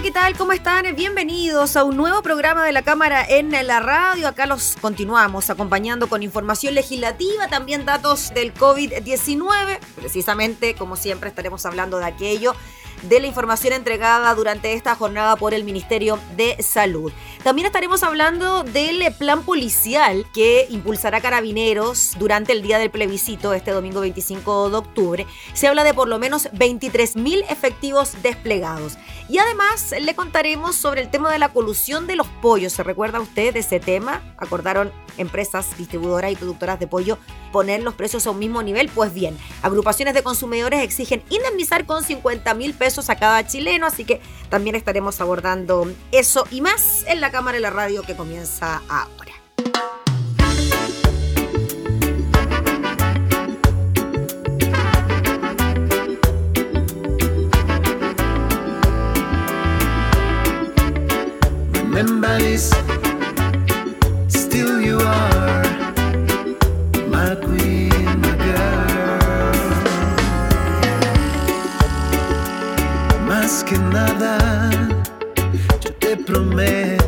Hola, ¿qué tal? ¿Cómo están? Bienvenidos a un nuevo programa de la Cámara en la radio. Acá los continuamos acompañando con información legislativa, también datos del COVID-19. Precisamente, como siempre, estaremos hablando de aquello de la información entregada durante esta jornada por el Ministerio de Salud. También estaremos hablando del plan policial que impulsará Carabineros durante el día del plebiscito este domingo 25 de octubre. Se habla de por lo menos 23.000 efectivos desplegados. Y además le contaremos sobre el tema de la colusión de los pollos. ¿Se recuerda usted de ese tema? Acordaron empresas distribuidoras y productoras de pollo poner los precios a un mismo nivel. Pues bien, agrupaciones de consumidores exigen indemnizar con 50 mil pesos a cada chileno. Así que también estaremos abordando eso y más en la cámara y la radio que comienza ahora. Remember que nada, yo te prometo.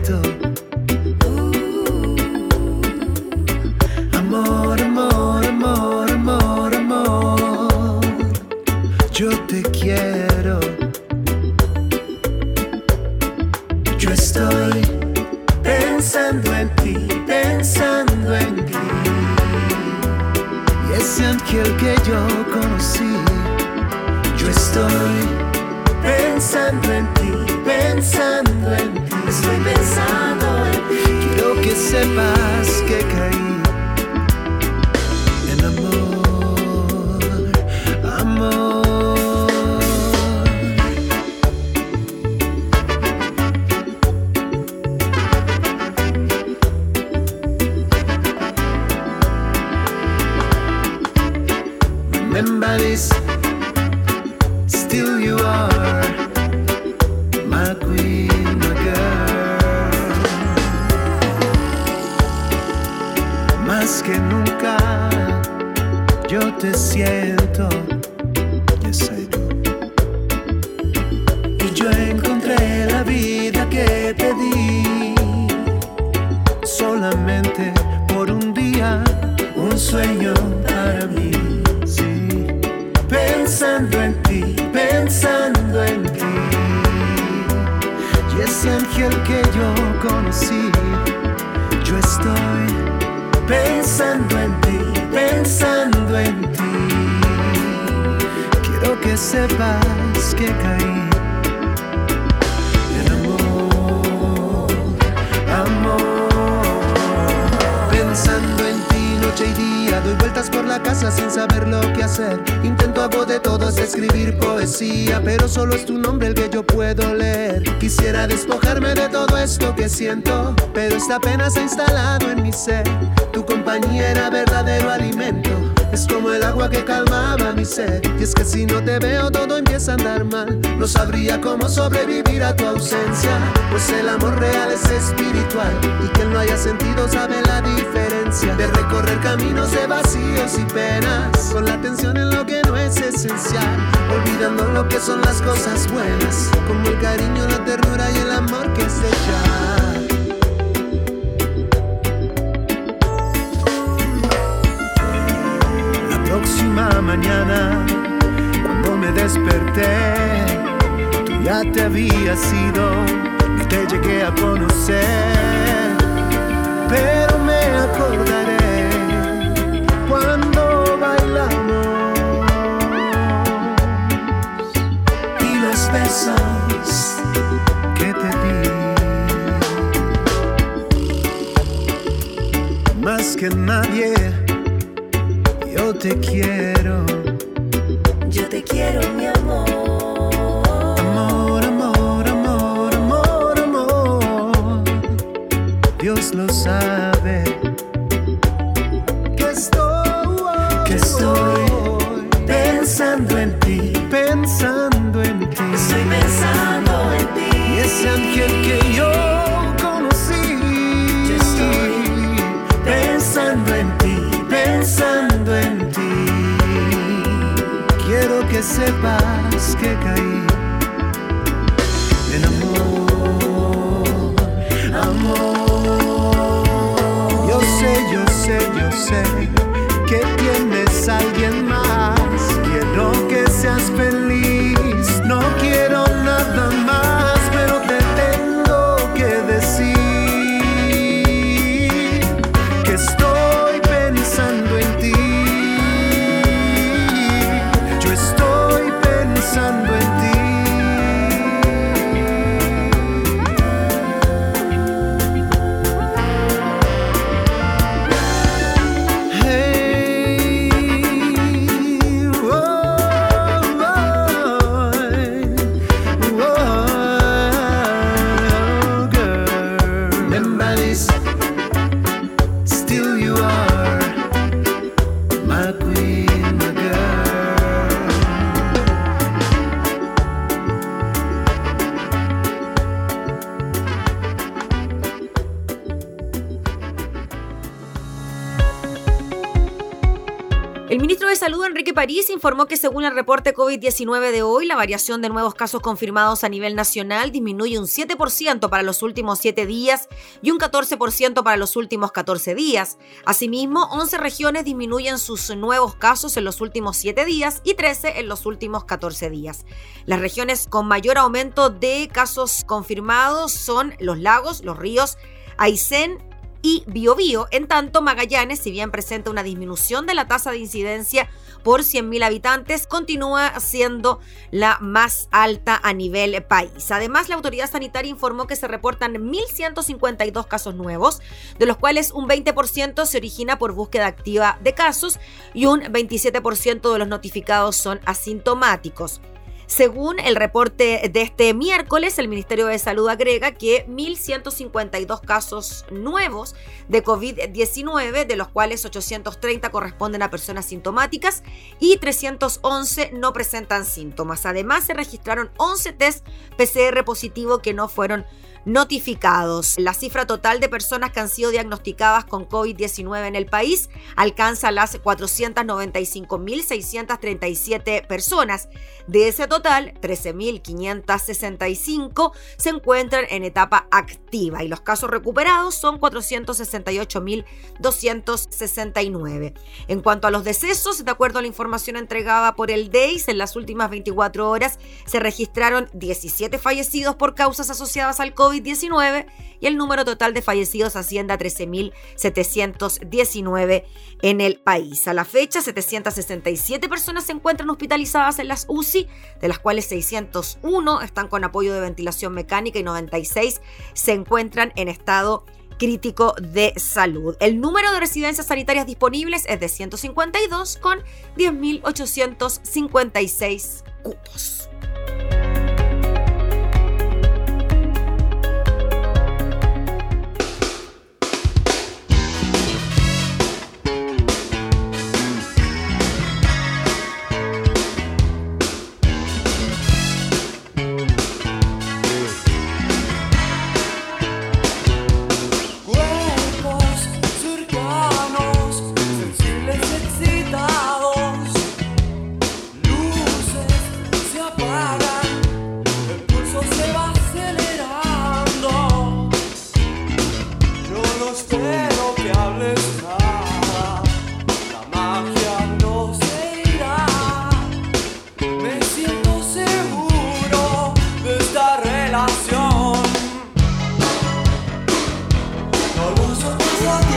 Sueño para mí. Pensando en ángel que yo conocí, yo estoy pensando en ti, pensando en ti. Quiero que sepas que caí doy vueltas por la casa sin saber lo que hacer. Intento hago de todo es escribir poesía, pero solo es tu nombre el que yo puedo leer. Quisiera despojarme de todo esto que siento, pero esta pena se ha instalado en mi ser. Tu compañía era verdadero alimento. Es como el agua que calmaba mi sed. Y es que si no te veo todo empieza a andar mal. No sabría cómo sobrevivir a tu ausencia. Pues el amor real es espiritual. Y quien lo haya sentido sabe recorrer caminos de vacíos y penas. Con la atención en lo que no es esencial. Olvidando lo que son las cosas buenas. Como el cariño, la ternura y el amor que se echa. La próxima mañana, cuando me desperté, tú ya te habías ido, no te llegué a conocer, pero me acordaré que nadie yo te quiero. Yo te quiero, que sepas que caí en amor, amor. Yo sé, yo sé, yo sé que tienes alguien más. París, informó que según el reporte COVID-19 de hoy, la variación de nuevos casos confirmados a nivel nacional disminuye un 7% para los últimos 7 días y un 14% para los últimos 14 días. Asimismo, 11 regiones disminuyen sus nuevos casos en los últimos 7 días y 13 en los últimos 14 días. Las regiones con mayor aumento de casos confirmados son los lagos, los ríos, Aysén, y Biobío. En tanto, Magallanes, si bien presenta una disminución de la tasa de incidencia por 100.000 habitantes, continúa siendo la más alta a nivel país. Además, la autoridad sanitaria informó que se reportan 1.152 casos nuevos, de los cuales un 20% se origina por búsqueda activa de casos y un 27% de los notificados son asintomáticos. Según el reporte de este miércoles, el Ministerio de Salud agrega que 1.152 casos nuevos de COVID-19, de los cuales 830 corresponden a personas sintomáticas y 311 no presentan síntomas. Además, se registraron 11 test PCR positivo que no fueron notificados. La cifra total de personas que han sido diagnosticadas con COVID-19 en el país alcanza las 495.637 personas. De ese total, 13.565 se encuentran en etapa activa y los casos recuperados son 468.269. En cuanto a los decesos, de acuerdo a la información entregada por el DEIS, en las últimas 24 horas se registraron 17 fallecidos por causas asociadas al COVID-19 y el número total de fallecidos asciende a 13.719 en el país. A la fecha, 767 personas se encuentran hospitalizadas en las UCI, de las cuales 601 están con apoyo de ventilación mecánica y 96 se encuentran en estado crítico de salud. El número de residencias sanitarias disponibles es de 152 con 10.856 cupos. what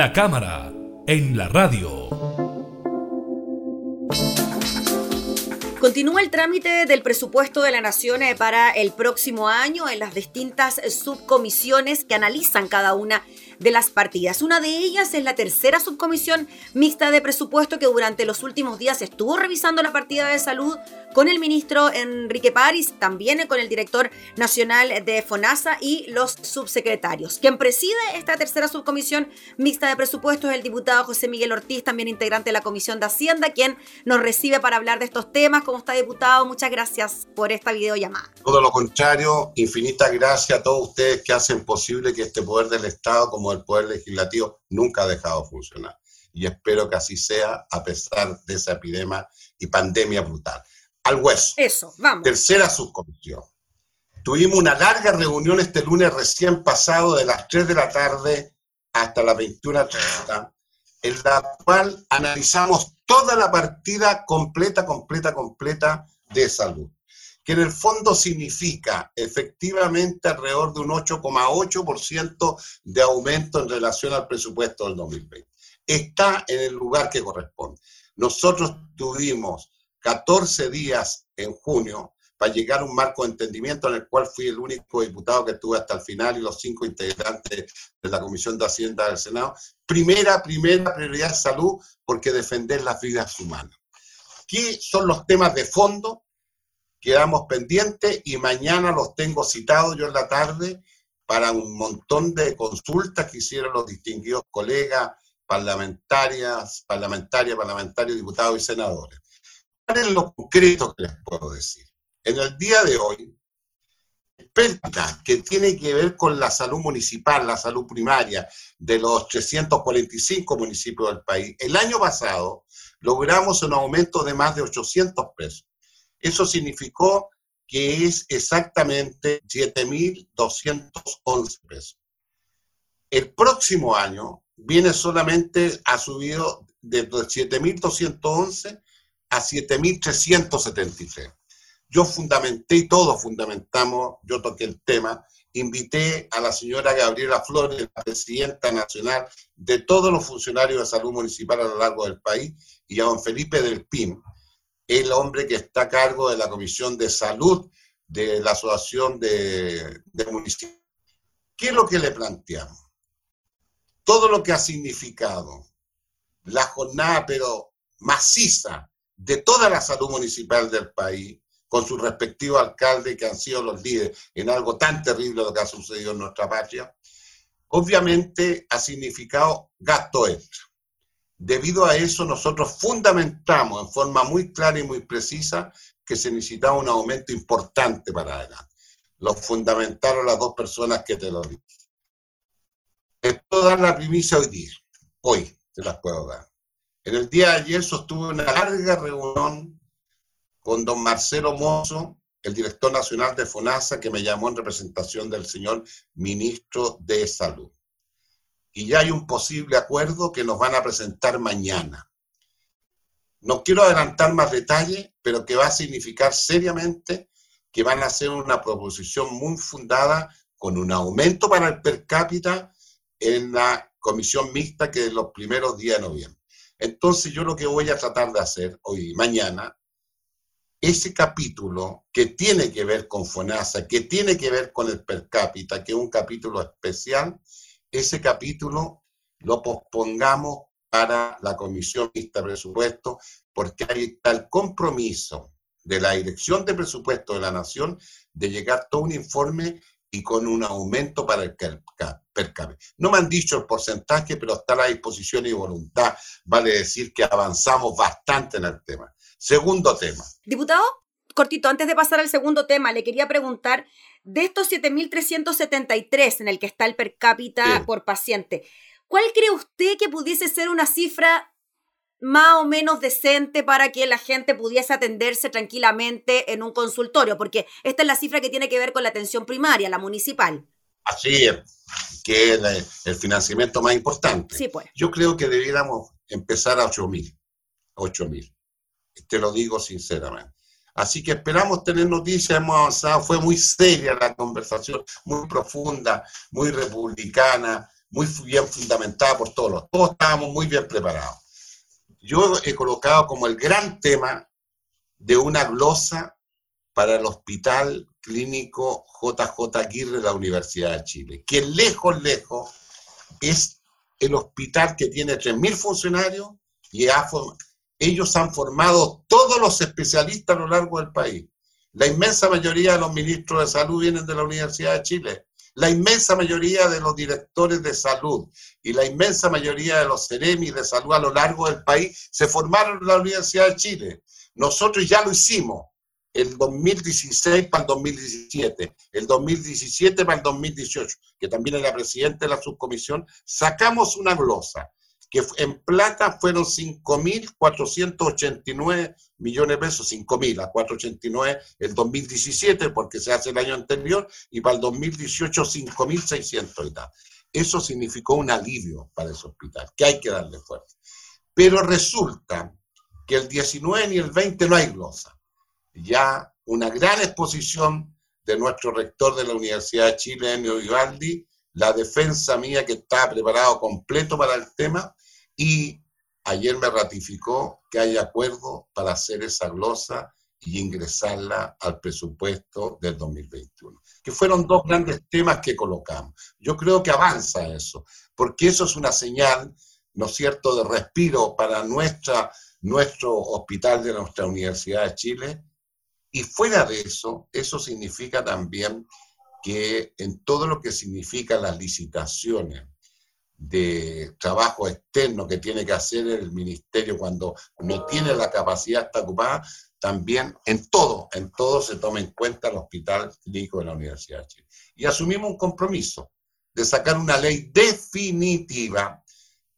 La cámara en la radio. Continúa el trámite del presupuesto de la Nación eh, para el próximo año en las distintas subcomisiones que analizan cada una de las partidas. Una de ellas es la tercera subcomisión mixta de presupuesto que durante los últimos días estuvo revisando la partida de salud con el ministro Enrique París, también con el director nacional de FONASA y los subsecretarios. Quien preside esta tercera subcomisión mixta de presupuesto es el diputado José Miguel Ortiz, también integrante de la Comisión de Hacienda, quien nos recibe para hablar de estos temas. ¿Cómo está, diputado? Muchas gracias por esta videollamada. Todo lo contrario, infinitas gracias a todos ustedes que hacen posible que este poder del Estado, como el Poder Legislativo nunca ha dejado de funcionar. Y espero que así sea a pesar de esa epidemia y pandemia brutal. Al hueso. Eso, vamos. Tercera subcomisión. Tuvimos una larga reunión este lunes recién pasado de las 3 de la tarde hasta las 21.30, en la cual analizamos toda la partida completa, completa, completa de salud que en el fondo significa efectivamente alrededor de un 8,8% de aumento en relación al presupuesto del 2020. Está en el lugar que corresponde. Nosotros tuvimos 14 días en junio para llegar a un marco de entendimiento en el cual fui el único diputado que estuve hasta el final y los cinco integrantes de la Comisión de Hacienda del Senado. Primera, primera prioridad salud, porque defender las vidas humanas. ¿Qué son los temas de fondo? Quedamos pendientes y mañana los tengo citados yo en la tarde para un montón de consultas que hicieron los distinguidos colegas parlamentarias, parlamentarias, parlamentarios, diputados y senadores. ¿Cuál es lo concreto que les puedo decir? En el día de hoy, pérdida que tiene que ver con la salud municipal, la salud primaria de los 345 municipios del país. El año pasado logramos un aumento de más de 800 pesos. Eso significó que es exactamente 7.211 pesos. El próximo año viene solamente, ha subido de 7.211 a 7.373. Yo fundamenté y todos fundamentamos, yo toqué el tema, invité a la señora Gabriela Flores, presidenta nacional de todos los funcionarios de salud municipal a lo largo del país, y a don Felipe del PIM, el hombre que está a cargo de la Comisión de Salud de la Asociación de, Municipios. ¿Qué es lo que le planteamos? Todo lo que ha significado la jornada, pero maciza, de toda la salud municipal del país, con su respectivo alcalde, que han sido los líderes en algo tan terrible lo que ha sucedido en nuestra patria, obviamente ha significado gasto extra. Debido a eso, nosotros fundamentamos en forma muy clara y muy precisa que se necesitaba un aumento importante para adelante. Lo fundamentaron las dos personas que te lo dije. Puedo dar la primicia hoy día. Hoy te las puedo dar. En el día de ayer sostuve una larga reunión con don Marcelo Mozo, el director nacional de FONASA, que me llamó en representación del señor ministro de Salud y ya hay un posible acuerdo que nos van a presentar mañana. No quiero adelantar más detalles, pero que va a significar seriamente que van a hacer una proposición muy fundada con un aumento para el per cápita en la comisión mixta que es los primeros días de noviembre. Entonces yo lo que voy a tratar de hacer hoy, mañana, ese capítulo que tiene que ver con FONASA, que tiene que ver con el per cápita, que es un capítulo especial, ese capítulo lo pospongamos para la Comisión Mixta de Presupuesto, porque hay el compromiso de la Dirección de Presupuesto de la Nación de llegar todo un informe y con un aumento para el per cápita. No me han dicho el porcentaje, pero está a la disposición y voluntad. Vale decir que avanzamos bastante en el tema. Segundo tema. Diputado, cortito, antes de pasar al segundo tema, le quería preguntar de estos 7.373 en el que está el per cápita por paciente, ¿cuál cree usted que pudiese ser una cifra más o menos decente para que la gente pudiese atenderse tranquilamente en un consultorio? Porque esta es la cifra que tiene que ver con la atención primaria, la municipal. Así es, que es el financiamiento más importante. Sí, pues. Yo creo que debiéramos empezar a 8.000. 8.000. Te lo digo sinceramente. Así que esperamos tener noticias, hemos avanzado, fue muy seria la conversación, muy profunda, muy republicana, muy bien fundamentada por todos. Todos estábamos muy bien preparados. Yo he colocado como el gran tema de una glosa para el Hospital Clínico JJ Aguirre de la Universidad de Chile, que lejos, lejos es el hospital que tiene 3.000 funcionarios y ellos han formado todos los especialistas a lo largo del país. La inmensa mayoría de los ministros de salud vienen de la Universidad de Chile. La inmensa mayoría de los directores de salud y la inmensa mayoría de los ceremis de salud a lo largo del país se formaron en la Universidad de Chile. Nosotros ya lo hicimos el 2016 para el 2017, el 2017 para el 2018, que también era presidente de la subcomisión, sacamos una glosa que en plata fueron 5.489 millones de pesos, 5.000 a 489 el 2017, porque se hace el año anterior, y para el 2018 5.600 y tal. Eso significó un alivio para ese hospital, que hay que darle fuerza. Pero resulta que el 19 ni el 20 no hay glosa. Ya una gran exposición de nuestro rector de la Universidad de Chile, Enio Vivaldi, la defensa mía que estaba preparado completo para el tema, y ayer me ratificó que hay acuerdo para hacer esa glosa y ingresarla al presupuesto del 2021. Que fueron dos grandes temas que colocamos. Yo creo que avanza eso, porque eso es una señal, ¿no es cierto?, de respiro para nuestra, nuestro hospital de nuestra Universidad de Chile. Y fuera de eso, eso significa también que en todo lo que significa las licitaciones, de trabajo externo que tiene que hacer el ministerio cuando no tiene la capacidad está ocupada, también en todo, en todo se toma en cuenta el Hospital Clínico de la Universidad de Chile. Y asumimos un compromiso de sacar una ley definitiva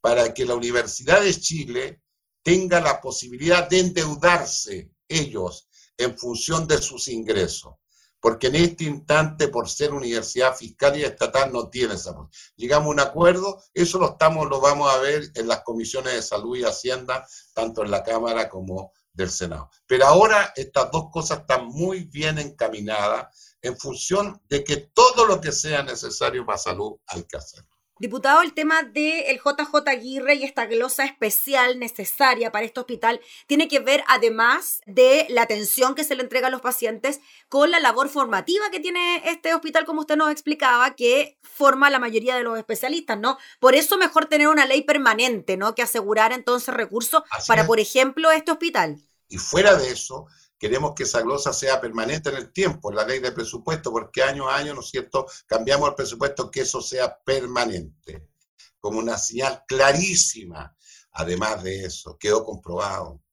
para que la Universidad de Chile tenga la posibilidad de endeudarse ellos en función de sus ingresos porque en este instante, por ser universidad fiscal y estatal, no tiene esa Llegamos a un acuerdo, eso lo, estamos, lo vamos a ver en las comisiones de salud y hacienda, tanto en la Cámara como del Senado. Pero ahora estas dos cosas están muy bien encaminadas en función de que todo lo que sea necesario para salud hay que hacerlo. Diputado, el tema del JJ Aguirre y esta glosa especial necesaria para este hospital tiene que ver, además de la atención que se le entrega a los pacientes, con la labor formativa que tiene este hospital, como usted nos explicaba, que forma la mayoría de los especialistas, ¿no? Por eso mejor tener una ley permanente, ¿no? Que asegurar entonces recursos para, por ejemplo, este hospital. Y fuera de eso, queremos que esa glosa sea permanente en el tiempo, en la ley de presupuesto, porque año a año, ¿no es cierto?, cambiamos el presupuesto, que eso sea permanente, como una señal clarísima. Además de eso, quedó comprobado.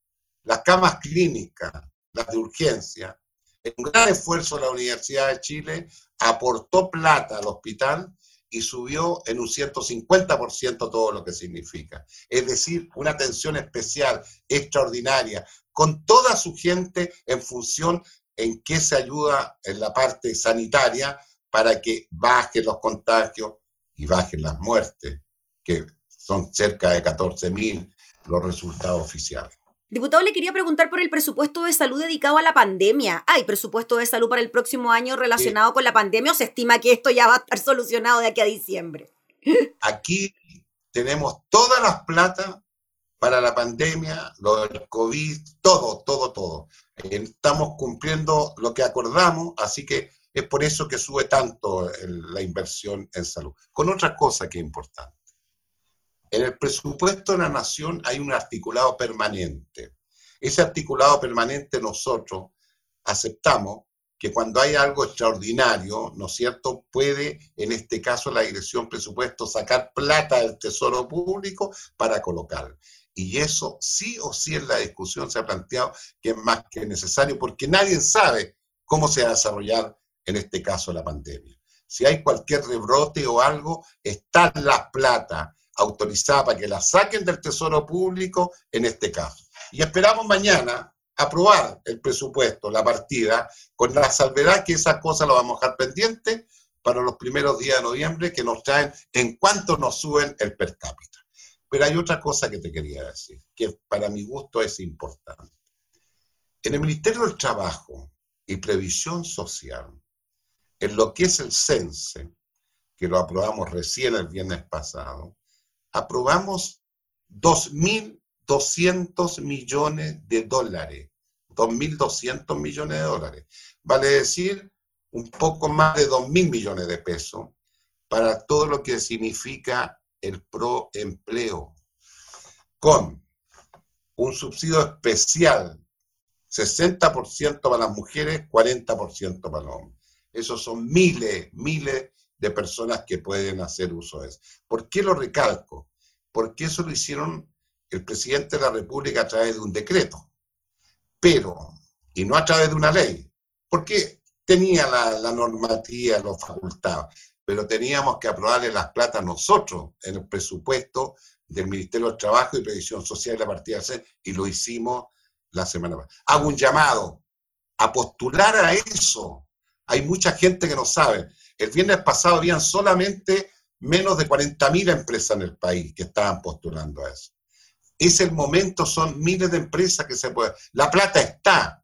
Las camas clínicas, las de urgencia, en un gran esfuerzo la Universidad de Chile, aportó plata al hospital y subió en un 150% todo lo que significa. Es decir, una atención especial, extraordinaria, con toda su gente en función en qué se ayuda en la parte sanitaria para que bajen los contagios y bajen las muertes, que son cerca de 14.000 los resultados oficiales. Diputado, le quería preguntar por el presupuesto de salud dedicado a la pandemia. ¿Hay presupuesto de salud para el próximo año relacionado con la pandemia o se estima que esto ya va a estar solucionado de aquí a diciembre? Aquí tenemos todas las plata para la pandemia, lo del COVID, todo, todo, todo. Estamos cumpliendo lo que acordamos, así que es por eso que sube tanto la inversión en salud. Con otra cosa que es importante. En el presupuesto de la nación hay un articulado permanente. Ese articulado permanente nosotros aceptamos que cuando hay algo extraordinario, ¿no es cierto?, puede, en este caso, la dirección presupuesto sacar plata del tesoro público para colocar. Y eso sí o sí en la discusión se ha planteado que es más que necesario porque nadie sabe cómo se va a desarrollar en este caso la pandemia. Si hay cualquier rebrote o algo, está la plata autorizada para que la saquen del Tesoro Público en este caso. Y esperamos mañana aprobar el presupuesto, la partida, con la salvedad que esas cosas lo vamos a dejar pendiente para los primeros días de noviembre que nos traen en cuanto nos suben el per cápita. Pero hay otra cosa que te quería decir, que para mi gusto es importante. En el Ministerio del Trabajo y Previsión Social, en lo que es el CENSE, que lo aprobamos recién el viernes pasado, aprobamos 2.200 millones de dólares. 2.200 millones de dólares. Vale decir, un poco más de 2.000 millones de pesos para todo lo que significa el proempleo, con un subsidio especial, 60% para las mujeres, 40% para los hombres. Esos son miles, miles de personas que pueden hacer uso de eso. ¿Por qué lo recalco? Porque eso lo hicieron el presidente de la República a través de un decreto, pero, y no a través de una ley, porque tenía la, normativa, los facultados, pero teníamos que aprobarle las plata nosotros en el presupuesto del Ministerio del Trabajo y Previsión Social de la partida C, y lo hicimos la semana pasada. Hago un llamado a postular a eso. Hay mucha gente que no sabe. El viernes pasado habían solamente menos de 40.000 empresas en el país que estaban postulando a eso. Es el momento, son miles de empresas que se pueden. La plata está.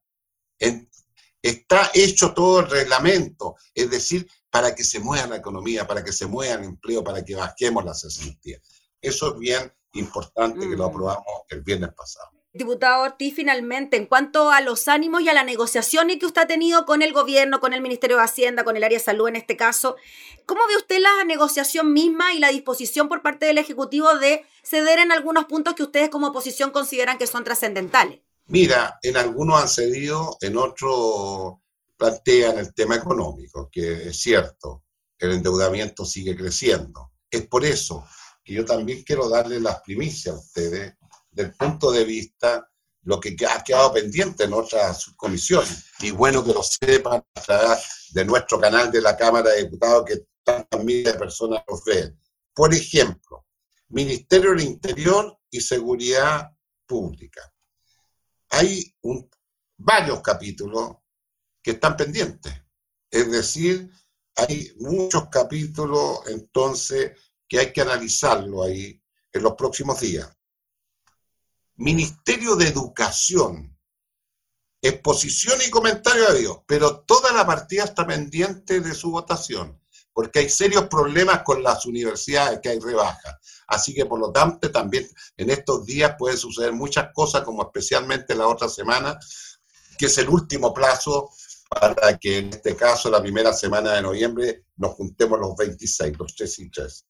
está hecho todo el reglamento. Es decir, para que se mueva la economía, para que se mueva el empleo, para que bajemos las cesantías. Eso es bien importante que lo mm. aprobamos el viernes pasado. Diputado Ortiz, finalmente, en cuanto a los ánimos y a las negociaciones que usted ha tenido con el gobierno, con el Ministerio de Hacienda, con el área de salud en este caso, ¿cómo ve usted la negociación misma y la disposición por parte del Ejecutivo de ceder en algunos puntos que ustedes como oposición consideran que son trascendentales? Mira, en algunos han cedido, en otros plantean el tema económico, que es cierto, el endeudamiento sigue creciendo. Es por eso que yo también quiero darle las primicias a ustedes del punto de vista lo que ha quedado pendiente en otras subcomisiones. Y bueno que lo sepan a través de nuestro canal de la Cámara de Diputados que tantas miles de personas nos ven. Por ejemplo, Ministerio del Interior y Seguridad Pública. Hay varios capítulos que están pendientes. Es decir, hay muchos capítulos entonces que hay que analizarlo ahí en los próximos días. Ministerio de Educación, exposición y comentario de Dios, pero toda la partida está pendiente de su votación, porque hay serios problemas con las universidades que hay rebajas. Así que por lo tanto también en estos días pueden suceder muchas cosas, como especialmente la otra semana, que es el último plazo para que en este caso la primera semana de noviembre nos juntemos los 26, los 3 y 3.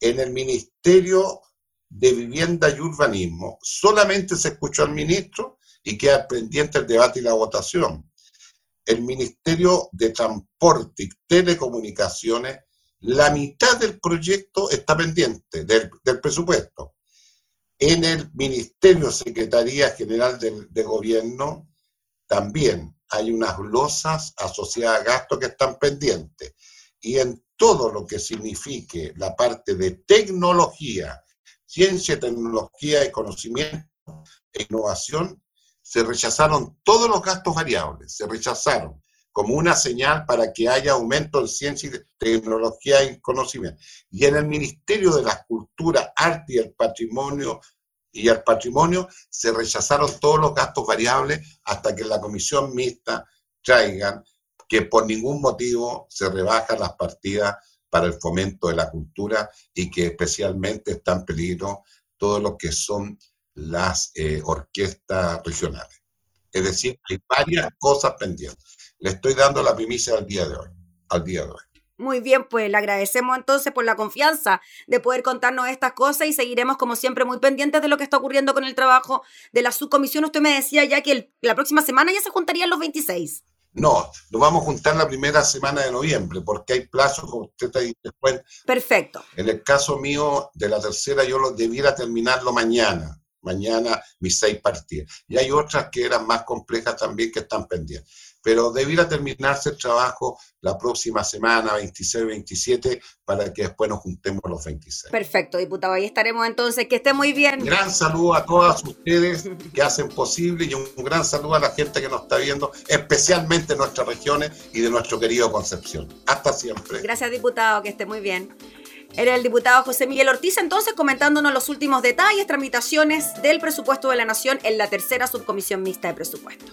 En el Ministerio de Vivienda y Urbanismo. Solamente se escuchó al ministro y queda pendiente el debate y la votación. El Ministerio de Transporte y Telecomunicaciones, la mitad del proyecto está pendiente del, presupuesto. En el Ministerio Secretaría General de, Gobierno también hay unas glosas asociadas a gastos que están pendientes. Y en todo lo que signifique la parte de tecnología, ciencia, tecnología y conocimiento e innovación, se rechazaron todos los gastos variables, se rechazaron como una señal para que haya aumento en ciencia, tecnología y conocimiento. Y en el Ministerio de la Cultura, Arte y el Patrimonio y el Patrimonio se rechazaron todos los gastos variables hasta que la comisión mixta traigan que por ningún motivo se rebajan las partidas para el fomento de la cultura y que especialmente está en peligro todo lo que son las eh, orquestas regionales. Es decir, hay varias cosas pendientes. Le estoy dando la primicia al día de hoy. Al día de hoy. Muy bien, pues le agradecemos entonces por la confianza de poder contarnos estas cosas y seguiremos como siempre muy pendientes de lo que está ocurriendo con el trabajo de la subcomisión. Usted me decía ya que la próxima semana ya se juntarían los 26. No, nos vamos a juntar la primera semana de noviembre, porque hay plazos, como usted te dice después. Perfecto. En el caso mío, de la tercera, yo lo debiera terminarlo mañana. Mañana mis seis partidas. Y hay otras que eran más complejas también que están pendientes pero debiera terminarse el trabajo la próxima semana, 26, 27, para que después nos juntemos los 26. Perfecto, diputado, ahí estaremos entonces, que esté muy bien. Gran saludo a todas ustedes que hacen posible y un gran saludo a la gente que nos está viendo, especialmente en nuestras regiones y de nuestro querido Concepción. Hasta siempre. Gracias, diputado, que esté muy bien. Era el diputado José Miguel Ortiz entonces comentándonos los últimos detalles, tramitaciones del presupuesto de la Nación en la tercera subcomisión mixta de presupuesto.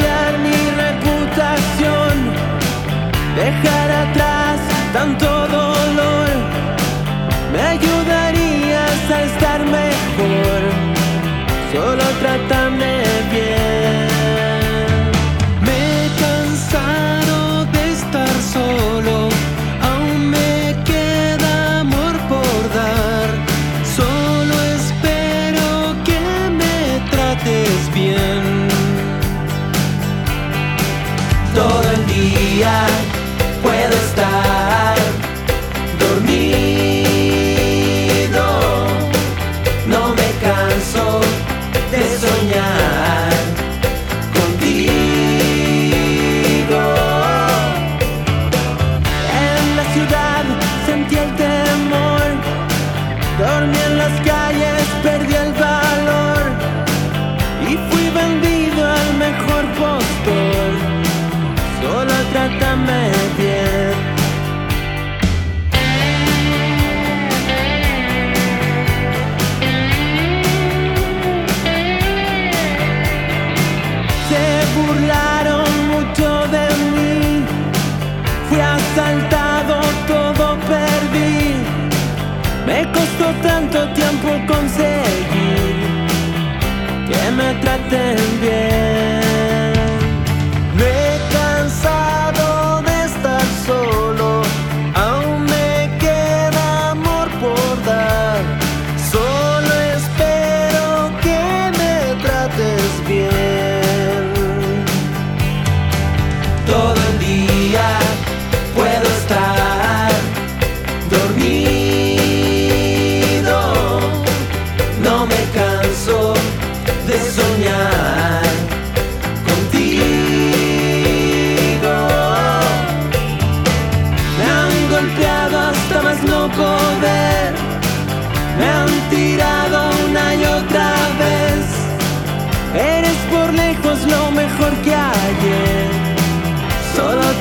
Cambiar mi reputación. Dejar día Me costó tanto tiempo conseguir que me traten bien.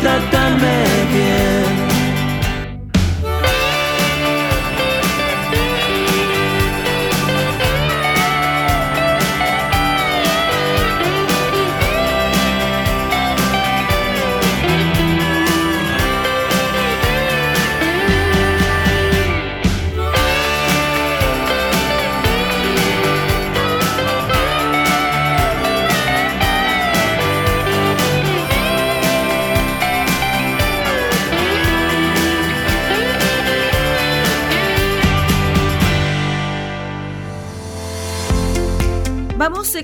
Trátame bien.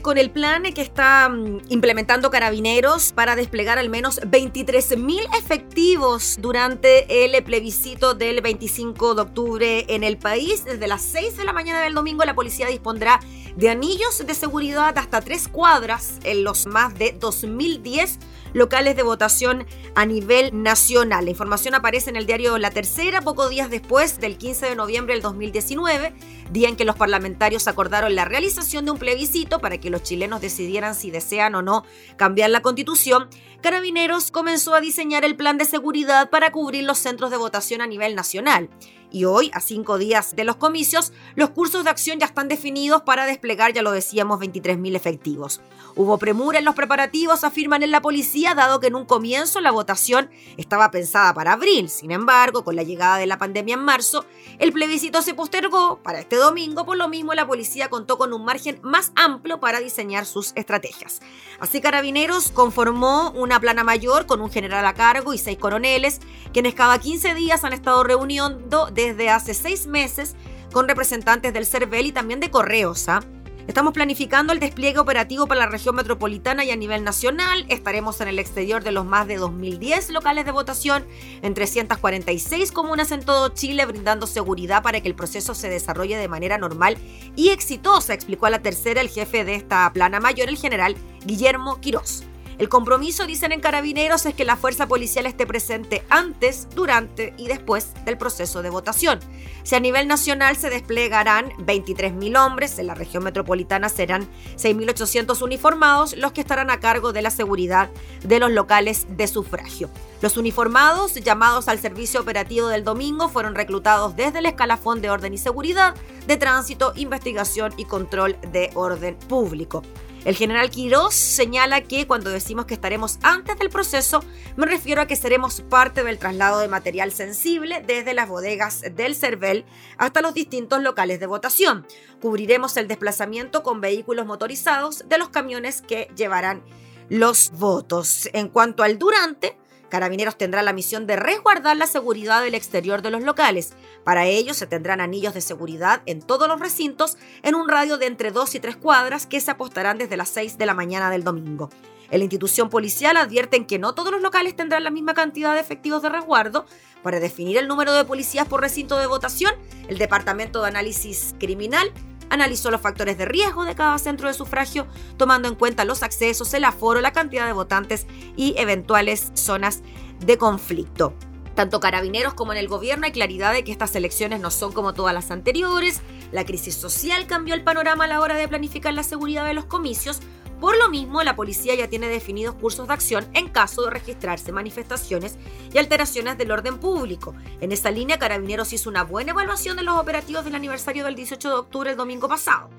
Con el plan que está mm, implementando Carabineros para desplegar al menos 23.000 efectivos durante el plebiscito del 25 de octubre en el país. Desde las 6 de la mañana del domingo la policía dispondrá de anillos de seguridad hasta tres cuadras en los más de 2.010 locales de votación a nivel nacional. La información aparece en el diario La Tercera pocos días después del 15 de noviembre del 2019, día en que los parlamentarios acordaron la realización de un plebiscito para que los chilenos decidieran si desean o no cambiar la constitución. Carabineros comenzó a diseñar el plan de seguridad para cubrir los centros de votación a nivel nacional. Y hoy, a cinco días de los comicios, los cursos de acción ya están definidos para desplegar, ya lo decíamos, 23.000 efectivos. Hubo premura en los preparativos, afirman en la policía, dado que en un comienzo la votación estaba pensada para abril. Sin embargo, con la llegada de la pandemia en marzo, el plebiscito se postergó para este domingo, por lo mismo la policía contó con un margen más amplio para diseñar sus estrategias. Así Carabineros conformó una plana mayor con un general a cargo y seis coroneles, quienes cada 15 días han estado reuniendo desde hace seis meses con representantes del CERVEL y también de Correos. ¿ah? Estamos planificando el despliegue operativo para la región metropolitana y a nivel nacional. Estaremos en el exterior de los más de 2010 locales de votación en 346 comunas en todo Chile, brindando seguridad para que el proceso se desarrolle de manera normal y exitosa, explicó a la tercera el jefe de esta plana mayor, el general Guillermo Quirós. El compromiso, dicen en Carabineros, es que la fuerza policial esté presente antes, durante y después del proceso de votación. Si a nivel nacional se desplegarán 23.000 hombres, en la región metropolitana serán 6.800 uniformados los que estarán a cargo de la seguridad de los locales de sufragio. Los uniformados, llamados al servicio operativo del domingo, fueron reclutados desde el escalafón de orden y seguridad, de tránsito, investigación y control de orden público. El general Quirós señala que cuando decimos que estaremos antes del proceso, me refiero a que seremos parte del traslado de material sensible desde las bodegas del CERVEL hasta los distintos locales de votación. Cubriremos el desplazamiento con vehículos motorizados de los camiones que llevarán los votos. En cuanto al durante, Carabineros tendrá la misión de resguardar la seguridad del exterior de los locales. Para ello se tendrán anillos de seguridad en todos los recintos en un radio de entre 2 y 3 cuadras que se apostarán desde las 6 de la mañana del domingo. En la institución policial advierten que no todos los locales tendrán la misma cantidad de efectivos de resguardo. Para definir el número de policías por recinto de votación, el Departamento de Análisis Criminal analizó los factores de riesgo de cada centro de sufragio, tomando en cuenta los accesos, el aforo, la cantidad de votantes y eventuales zonas de conflicto. Tanto carabineros como en el gobierno hay claridad de que estas elecciones no son como todas las anteriores. La crisis social cambió el panorama a la hora de planificar la seguridad de los comicios, por lo mismo, la policía ya tiene definidos cursos de acción en caso de registrarse manifestaciones y alteraciones del orden público. En esa línea, Carabineros hizo una buena evaluación de los operativos del aniversario del 18 de octubre el domingo pasado.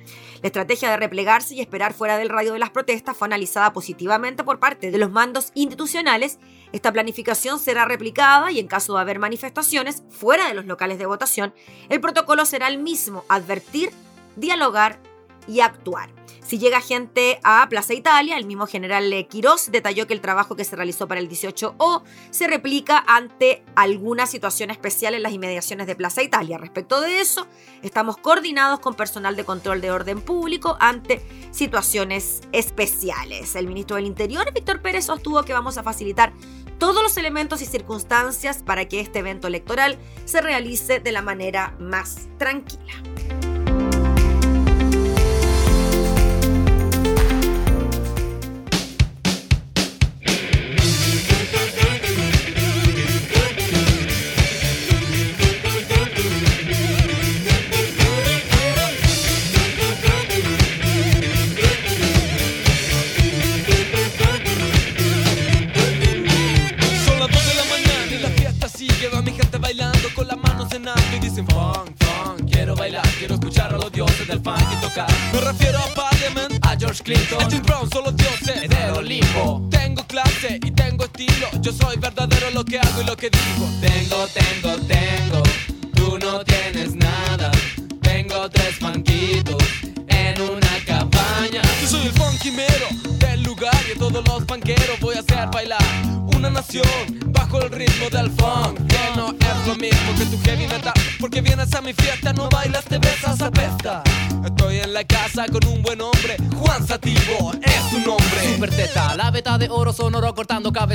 La estrategia de replegarse y esperar fuera del radio de las protestas fue analizada positivamente por parte de los mandos institucionales. Esta planificación será replicada y en caso de haber manifestaciones fuera de los locales de votación, el protocolo será el mismo, advertir, dialogar y actuar. Si llega gente a Plaza Italia, el mismo general Quirós detalló que el trabajo que se realizó para el 18O se replica ante alguna situación especial en las inmediaciones de Plaza Italia. Respecto de eso, estamos coordinados con personal de control de orden público ante situaciones especiales. El ministro del Interior, Víctor Pérez, sostuvo que vamos a facilitar todos los elementos y circunstancias para que este evento electoral se realice de la manera más tranquila. Tengo,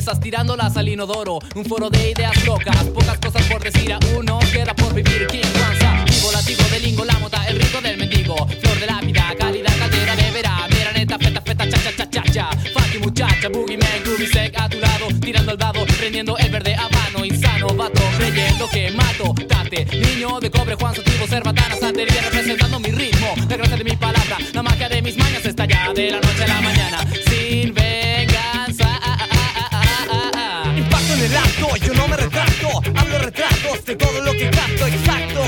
cabezas, tirándolas al inodoro. Un foro de ideas locas, pocas cosas por decir a uno, queda por vivir. King Juan vivo latigo de lingo, la mota, el rico del mendigo. Flor de la vida, calidad, caldera de vera. Mira neta, feta, feta, cha, cha, cha, cha, cha. Funky muchacha, boogie man, groovy sec a tu lado, tirando el dado, prendiendo el verde habano, insano, vato, creyendo que mato. Date, niño de cobre, Juan Sotivo, cerbatana, santería, representando mi ritmo. La gracia de mi palabra, la magia de mis mañas está ya de la noche a la mañana. De todo lo que capto, exacto.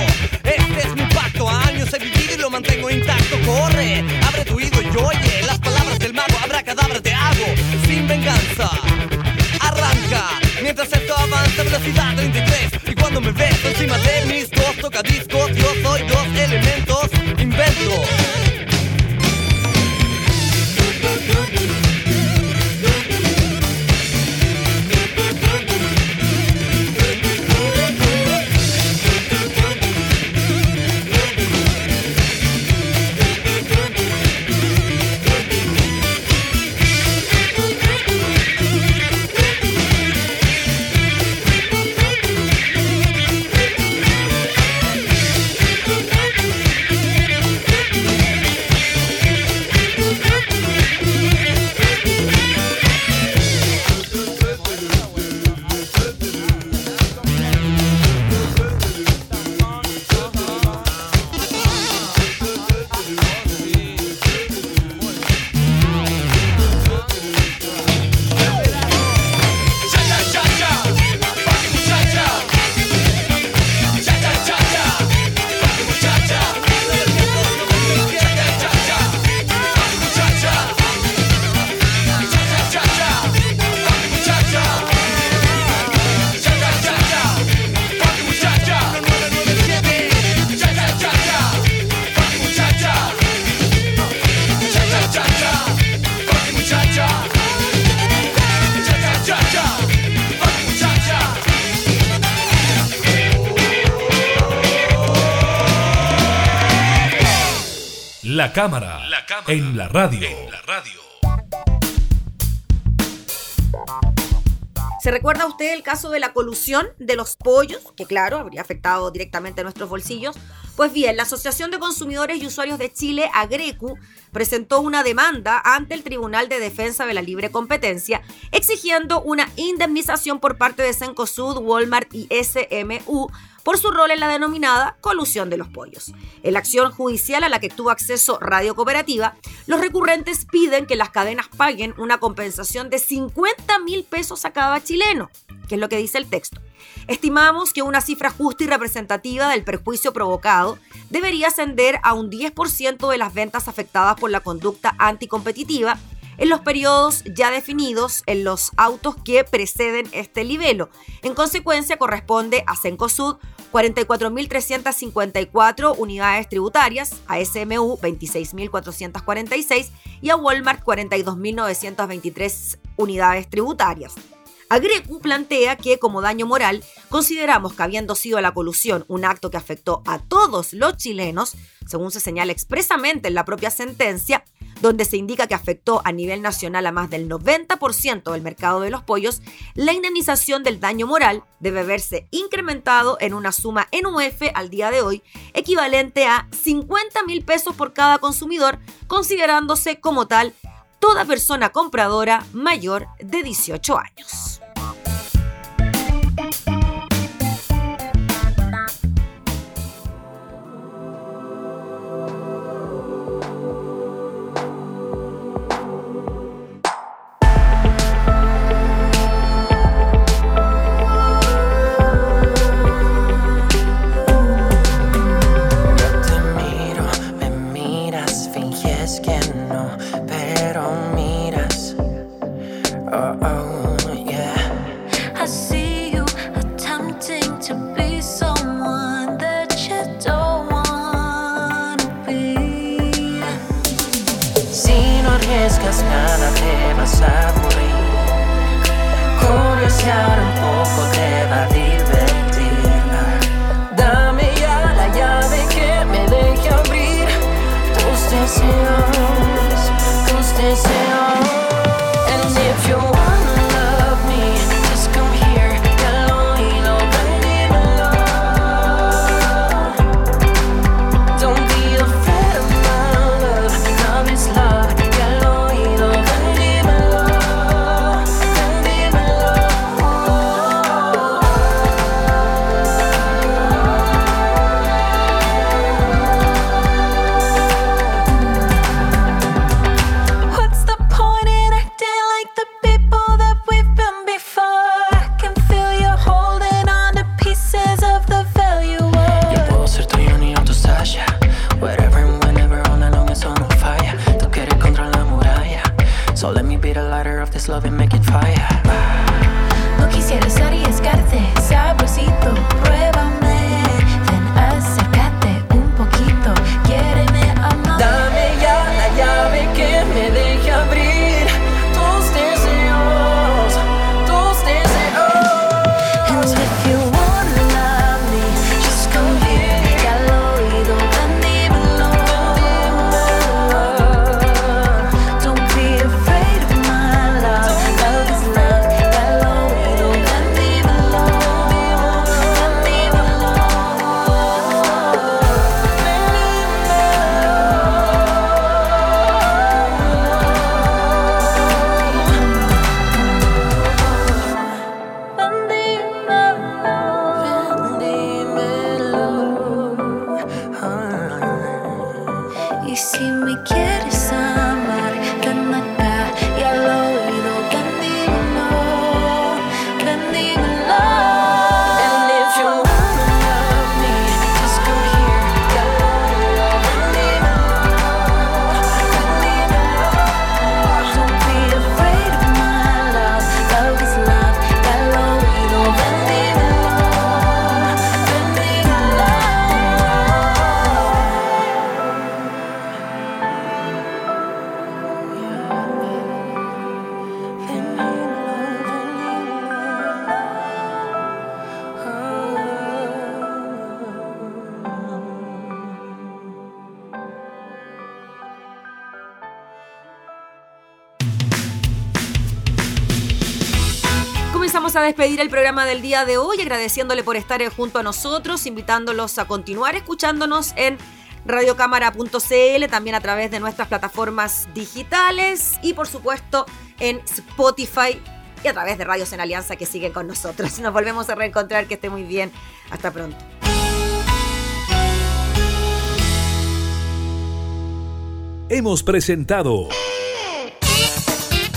Este es mi pacto, años he vivido y lo mantengo intacto. Corre, abre tu oído y oye las palabras del mago. Habrá cadabra, te hago sin venganza. Arranca, mientras esto avanza, velocidad 33. Y cuando me ves encima de mis dos tocadiscos, yo soy dos elementos, invento. La cámara, en la radio. ¿Se recuerda usted el caso de la colusión de los pollos? Que claro, habría afectado directamente a nuestros bolsillos. Pues bien, la Asociación de Consumidores y Usuarios de Chile, AGRECU, presentó una demanda ante el Tribunal de Defensa de la Libre Competencia, exigiendo una indemnización por parte de Cencosud, Walmart y SMU por su rol en la denominada colusión de los pollos. En la acción judicial a la que tuvo acceso Radio Cooperativa, los recurrentes piden que las cadenas paguen una compensación de 50 mil pesos a cada chileno, que es lo que dice el texto. Estimamos que una cifra justa y representativa del perjuicio provocado debería ascender a un 10% de las ventas afectadas por la conducta anticompetitiva en los periodos ya definidos en los autos que preceden este libelo. En consecuencia, corresponde a Cencosud 44.354 unidades tributarias, a SMU 26.446 y a Walmart 42.923 unidades tributarias. Agrecu plantea que como daño moral consideramos que habiendo sido la colusión un acto que afectó a todos los chilenos, según se señala expresamente en la propia sentencia, donde se indica que afectó a nivel nacional a más del 90% del mercado de los pollos, la indemnización del daño moral debe verse incrementado en una suma en UF al día de hoy equivalente a 50 mil pesos por cada consumidor, considerándose como tal toda persona compradora mayor de 18 años. the lighter of this love and make it fire. No quisiera y escarte, sabrosito, pruébame. A despedir el programa del día de hoy agradeciéndole por estar junto a nosotros, invitándolos a continuar escuchándonos en radiocámara.cl, también a través de nuestras plataformas digitales y por supuesto en Spotify y a través de Radios en Alianza que siguen con nosotros. Nos volvemos a reencontrar, que esté muy bien. Hasta pronto. Hemos presentado